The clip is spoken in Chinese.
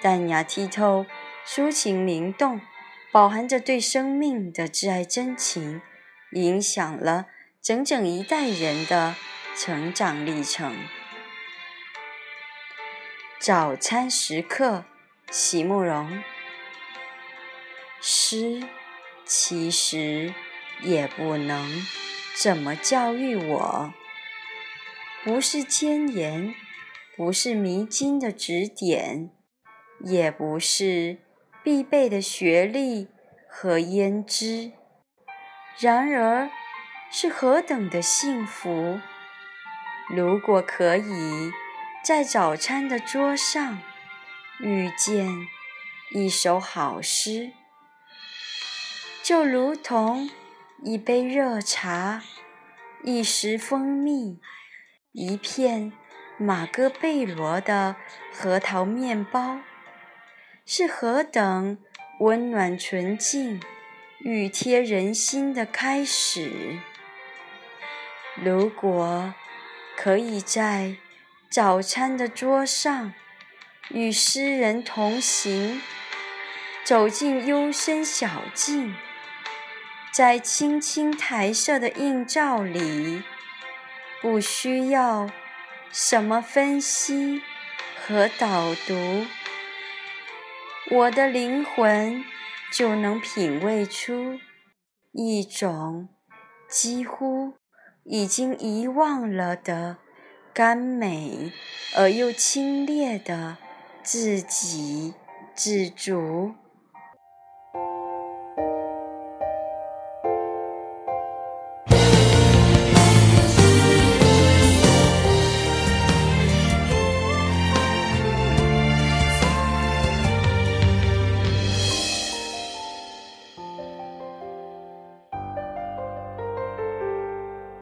淡雅剔透，抒情灵动，饱含着对生命的挚爱真情，影响了整整一代人的成长历程。早餐时刻，席慕容。诗其实也不能怎么教育我，不是尖言，不是迷津的指点。也不是必备的学历和胭脂，然而是何等的幸福！如果可以在早餐的桌上遇见一首好诗，就如同一杯热茶、一匙蜂蜜、一片马哥贝罗的核桃面包。是何等温暖纯净、熨贴人心的开始！如果可以在早餐的桌上与诗人同行，走进幽深小径，在青青苔色的映照里，不需要什么分析和导读。我的灵魂就能品味出一种几乎已经遗忘了的甘美而又清冽的自给自足。